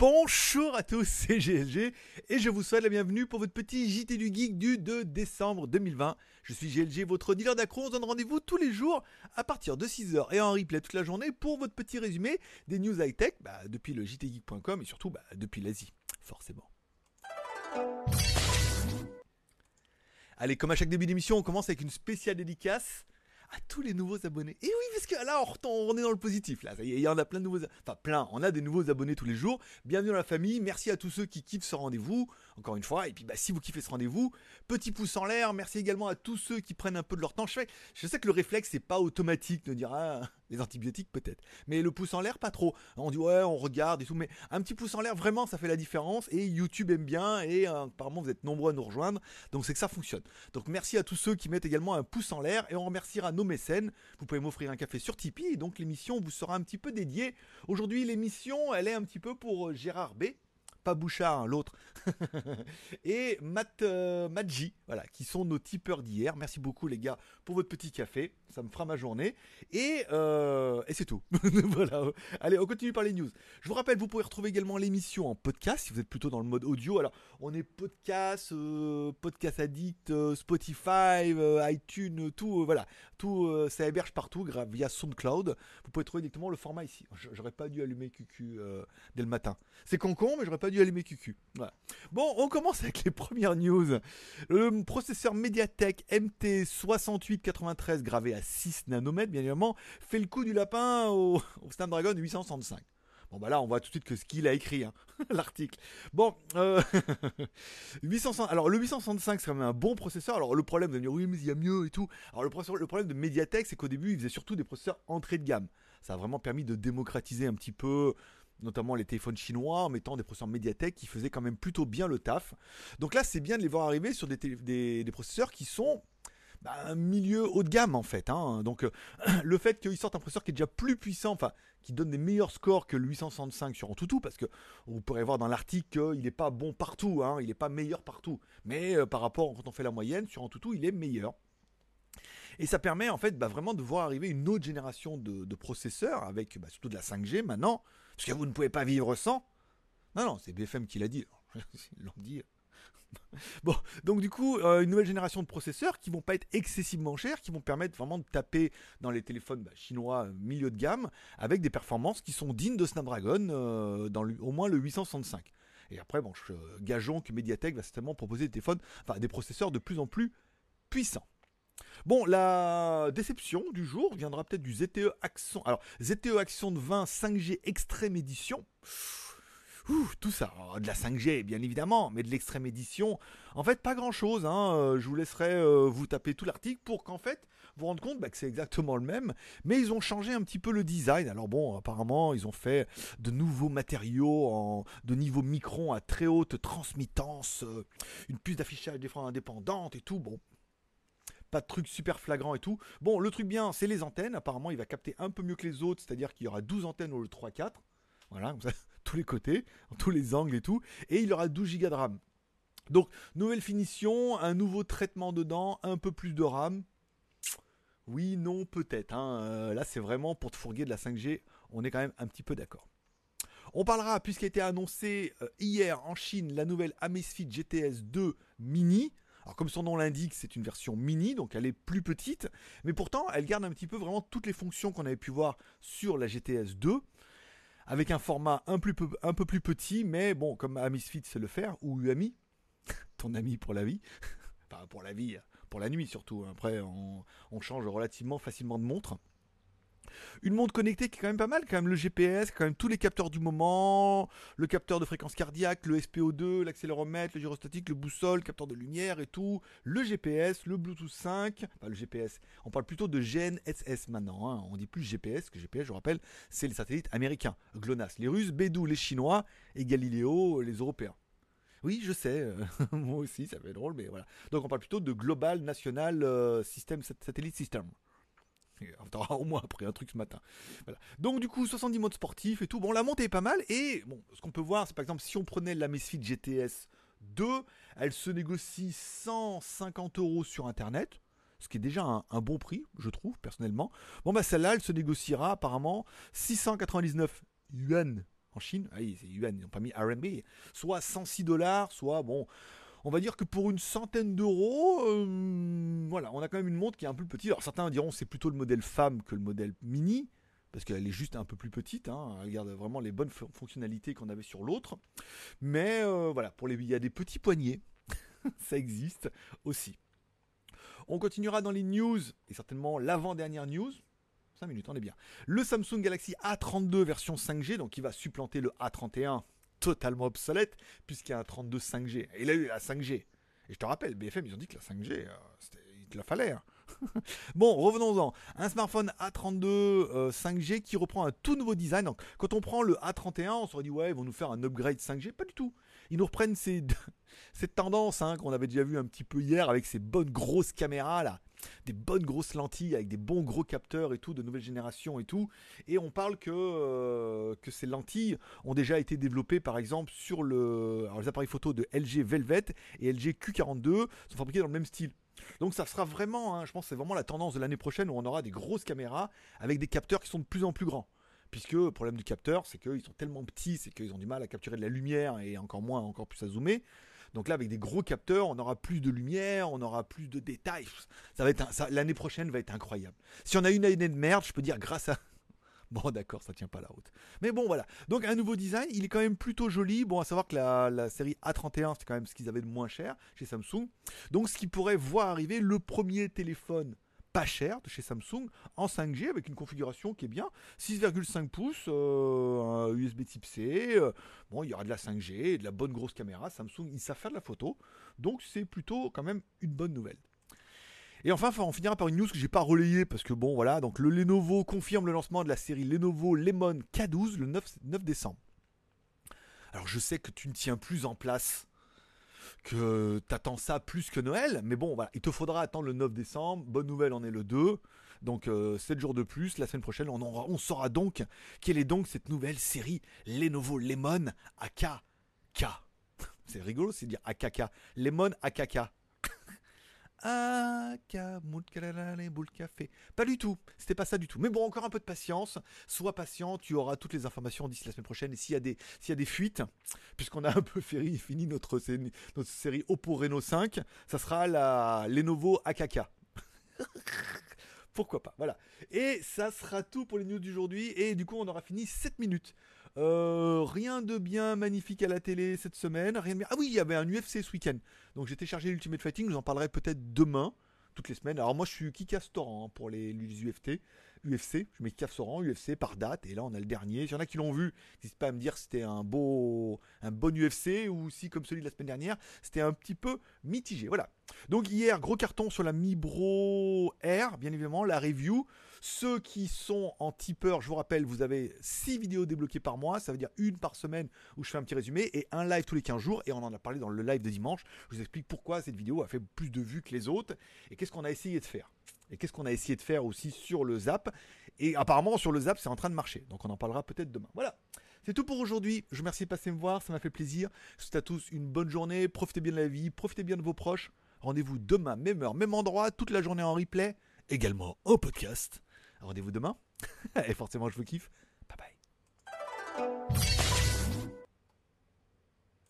Bonjour à tous, c'est GLG et je vous souhaite la bienvenue pour votre petit JT du Geek du 2 décembre 2020. Je suis GLG, votre dealer d'accro. On se donne rendez-vous tous les jours à partir de 6h et en replay toute la journée pour votre petit résumé des news high-tech bah, depuis le jtgeek.com et surtout bah, depuis l'Asie, forcément. Allez, comme à chaque début d'émission, on commence avec une spéciale dédicace à tous les nouveaux abonnés. Et oui, parce que là, on est dans le positif. Là, il y en a plein de nouveaux. Enfin, plein. On a des nouveaux abonnés tous les jours. Bienvenue dans la famille. Merci à tous ceux qui kiffent ce rendez-vous. Encore une fois. Et puis, bah, si vous kiffez ce rendez-vous, petit pouce en l'air. Merci également à tous ceux qui prennent un peu de leur temps. Je, je sais que le réflexe, c'est pas automatique de dire ah, les antibiotiques peut-être. Mais le pouce en l'air, pas trop. On dit ouais, on regarde et tout. Mais un petit pouce en l'air, vraiment, ça fait la différence. Et YouTube aime bien. Et euh, apparemment, vous êtes nombreux à nous rejoindre. Donc, c'est que ça fonctionne. Donc, merci à tous ceux qui mettent également un pouce en l'air. Et on remerciera nos mécènes. Vous pouvez m'offrir un café sur Tipeee. Et donc, l'émission vous sera un petit peu dédiée. Aujourd'hui, l'émission, elle est un petit peu pour euh, Gérard B pas Bouchard, hein, l'autre, et Matt, euh, voilà, qui sont nos tipeurs d'hier. Merci beaucoup les gars pour votre petit café, ça me fera ma journée. Et, euh, et c'est tout. voilà. Allez, on continue par les news. Je vous rappelle, vous pouvez retrouver également l'émission en podcast si vous êtes plutôt dans le mode audio. Alors, on est podcast, euh, podcast addict, euh, Spotify, iTunes, tout, voilà, tout, ça héberge partout via SoundCloud. Vous pouvez trouver directement le format ici. J'aurais pas dû allumer QQ dès le matin. C'est con con, mais j'aurais pas dû allumer QQ. Bon, on commence avec les premières news. Le processeur Mediatek MT6893 gravé à 6 nanomètres, bien évidemment, fait le coup du lapin au, Snapdragon 865. Bon bah là on voit tout de suite que ce qu'il a écrit, hein, l'article. Bon, euh, 800, alors le 865 c'est quand même un bon processeur. Alors le problème, vous allez dire oui mais il y a mieux et tout. Alors le, le problème de Mediatek c'est qu'au début il faisait surtout des processeurs entrée de gamme. Ça a vraiment permis de démocratiser un petit peu notamment les téléphones chinois, en mettant des processeurs Mediatek qui faisaient quand même plutôt bien le taf. Donc là, c'est bien de les voir arriver sur des, des, processeurs qui sont bah, un milieu haut de gamme en fait. Hein. Donc euh, le fait qu'ils sortent un processeur qui est déjà plus puissant, enfin qui donne des meilleurs scores que le 865 sur Antutu, parce que vous pourrez voir dans l'article qu'il n'est pas bon partout, hein. il n'est pas meilleur partout. Mais euh, par rapport quand on fait la moyenne sur Antutu, il est meilleur. Et ça permet en fait bah, vraiment de voir arriver une autre génération de, processeurs avec bah, surtout de la 5G maintenant, parce que vous ne pouvez pas vivre sans. Non, non, c'est BFM qui l'a dit. Ils l'ont dit. Bon, donc du coup, euh, une nouvelle génération de processeurs qui vont pas être excessivement chers, qui vont permettre vraiment de taper dans les téléphones bah, chinois euh, milieu de gamme avec des performances qui sont dignes de Snapdragon, euh, dans au moins le 865. Et après, bon, gageons que Mediatek va certainement proposer des téléphones, enfin des processeurs de plus en plus puissants. Bon, la déception du jour viendra peut-être du ZTE Action. Alors, ZTE Action de 20 5G Extreme Edition. tout ça, de la 5G bien évidemment, mais de l'extrême édition, en fait pas grand chose. Hein. Euh, je vous laisserai euh, vous taper tout l'article pour qu'en fait vous rendre compte bah, que c'est exactement le même, mais ils ont changé un petit peu le design. Alors bon, apparemment ils ont fait de nouveaux matériaux de niveau micron à très haute transmittance, euh, une puce d'affichage des freins indépendante et tout. Bon, pas de truc super flagrant et tout. Bon, le truc bien, c'est les antennes. Apparemment, il va capter un peu mieux que les autres, c'est-à-dire qu'il y aura 12 antennes au 3-4. Voilà, comme ça, tous les côtés, tous les angles et tout. Et il aura 12 Go de RAM. Donc, nouvelle finition, un nouveau traitement dedans, un peu plus de RAM. Oui, non, peut-être. Hein. Euh, là, c'est vraiment pour te fourguer de la 5G. On est quand même un petit peu d'accord. On parlera, puisqu'il a été annoncé euh, hier en Chine, la nouvelle Amazfit GTS 2 Mini. Alors comme son nom l'indique, c'est une version mini, donc elle est plus petite, mais pourtant elle garde un petit peu vraiment toutes les fonctions qu'on avait pu voir sur la GTS 2, avec un format un, peu plus petit, mais bon, comme Amisfit sait le faire, ou Uami, ton ami pour la vie, enfin pour la vie, pour la nuit surtout, après on change relativement facilement de montre. Une montre connectée qui est quand même pas mal, quand même le GPS, quand même tous les capteurs du moment, le capteur de fréquence cardiaque, le SPO2, l'accéléromètre, le gyrostatique, le boussole, le capteur de lumière et tout, le GPS, le Bluetooth 5, enfin le GPS, on parle plutôt de GNSS maintenant, hein. on dit plus GPS, que GPS je rappelle, c'est les satellites américains, GLONASS, les Russes, Bédou, les Chinois et Galileo, les Européens. Oui, je sais, euh, moi aussi, ça fait drôle, mais voilà. Donc on parle plutôt de Global National euh, Satellite System. On au moins après un truc ce matin. Donc du coup 70 modes sportifs et tout. Bon la montée est pas mal et bon ce qu'on peut voir c'est par exemple si on prenait la Misfit GTS 2, elle se négocie 150 euros sur internet. Ce qui est déjà un, bon prix, je trouve, personnellement. Bon, bah celle-là, elle se négociera apparemment 699 yuan en Chine. Ah oui, c'est yuan, ils n'ont pas mis RMB. Soit 106 dollars, soit bon. On va dire que pour une centaine d'euros, euh, voilà, on a quand même une montre qui est un peu petite. Alors certains diront c'est plutôt le modèle femme que le modèle mini, parce qu'elle est juste un peu plus petite. Hein. Elle garde vraiment les bonnes fonctionnalités qu'on avait sur l'autre. Mais euh, voilà, pour les, il y a des petits poignets, ça existe aussi. On continuera dans les news, et certainement l'avant-dernière news. 5 minutes, on est bien. Le Samsung Galaxy A32 version 5G, donc il va supplanter le A31 totalement obsolète, puisqu'il y a un 32 5G. Et il a eu la 5G. Et je te rappelle, BFM, ils ont dit que la 5G, euh, il te la fallait. Hein. bon, revenons-en. Un smartphone A32 5G euh, qui reprend un tout nouveau design. Quand on prend le A31, on se dit, ouais, ils vont nous faire un upgrade 5G. Pas du tout. Ils nous reprennent ces, cette tendance hein, qu'on avait déjà vu un petit peu hier avec ces bonnes grosses caméras là des bonnes grosses lentilles avec des bons gros capteurs et tout, de nouvelle génération et tout. Et on parle que, euh, que ces lentilles ont déjà été développées par exemple sur le, les appareils photo de LG Velvet et LG Q42 sont fabriqués dans le même style. Donc ça sera vraiment, hein, je pense, c'est vraiment la tendance de l'année prochaine où on aura des grosses caméras avec des capteurs qui sont de plus en plus grands. Puisque le problème du capteur, c'est qu'ils sont tellement petits, c'est qu'ils ont du mal à capturer de la lumière et encore moins, encore plus à zoomer. Donc là, avec des gros capteurs, on aura plus de lumière, on aura plus de détails. Ça va être l'année prochaine va être incroyable. Si on a une année de merde, je peux dire grâce à Bon, d'accord, ça tient pas la route. Mais bon, voilà. Donc, un nouveau design, il est quand même plutôt joli. Bon, à savoir que la, série A31, c'est quand même ce qu'ils avaient de moins cher chez Samsung. Donc, ce qui pourrait voir arriver le premier téléphone pas cher de chez Samsung en 5G avec une configuration qui est bien. 6,5 pouces euh, USB type C euh, bon il y aura de la 5G de la bonne grosse caméra. Samsung ils savent faire de la photo donc c'est plutôt quand même une bonne nouvelle. Et enfin, on finira par une news que j'ai pas relayée parce que bon voilà, donc le Lenovo confirme le lancement de la série Lenovo Lemon K12 le 9, 9 décembre. Alors je sais que tu ne tiens plus en place que t'attends ça plus que Noël. Mais bon, voilà, il te faudra attendre le 9 décembre. Bonne nouvelle, on est le 2. Donc 7 euh, jours de plus. La semaine prochaine, on, on saura donc quelle est donc cette nouvelle série Lenovo Lemon AKK. C'est rigolo, c'est dire AKK. Lemon AKK. Boule café. Pas du tout, c'était pas ça du tout. Mais bon, encore un peu de patience. Sois patient, tu auras toutes les informations d'ici la semaine prochaine. Et s'il y a des, y a des fuites, puisqu'on a un peu fini notre, notre série Oppo Reno 5, ça sera la Lenovo AKK. Pourquoi pas, voilà. Et ça sera tout pour les news d'aujourd'hui. Et du coup, on aura fini 7 minutes. Euh, rien de bien magnifique à la télé cette semaine. Rien de Ah oui, il y avait un UFC ce week-end. Donc j'ai téléchargé l'Ultimate Fighting. Je vous en parlerai peut-être demain, toutes les semaines. Alors moi, je suis Kikastoran hein, pour les, les UFC. UFC, je mets Cafsoran, UFC par date, et là on a le dernier. S'il y en a qui l'ont vu, n'hésite pas à me dire si c'était un beau, un bon UFC ou si comme celui de la semaine dernière, c'était un petit peu mitigé. Voilà. Donc hier, gros carton sur la Mi Bro R, bien évidemment, la review. Ceux qui sont en tipeur, je vous rappelle, vous avez 6 vidéos débloquées par mois, ça veut dire une par semaine où je fais un petit résumé et un live tous les 15 jours et on en a parlé dans le live de dimanche. Je vous explique pourquoi cette vidéo a fait plus de vues que les autres et qu'est-ce qu'on a essayé de faire. Et qu'est-ce qu'on a essayé de faire aussi sur le Zap Et apparemment sur le Zap c'est en train de marcher, donc on en parlera peut-être demain. Voilà. C'est tout pour aujourd'hui. Je vous remercie de passer me voir, ça m'a fait plaisir. Je souhaite à tous une bonne journée. Profitez bien de la vie, profitez bien de vos proches. Rendez-vous demain, même heure, même endroit, toute la journée en replay, également au podcast. Rendez-vous demain. Et forcément, je vous kiffe. Bye bye.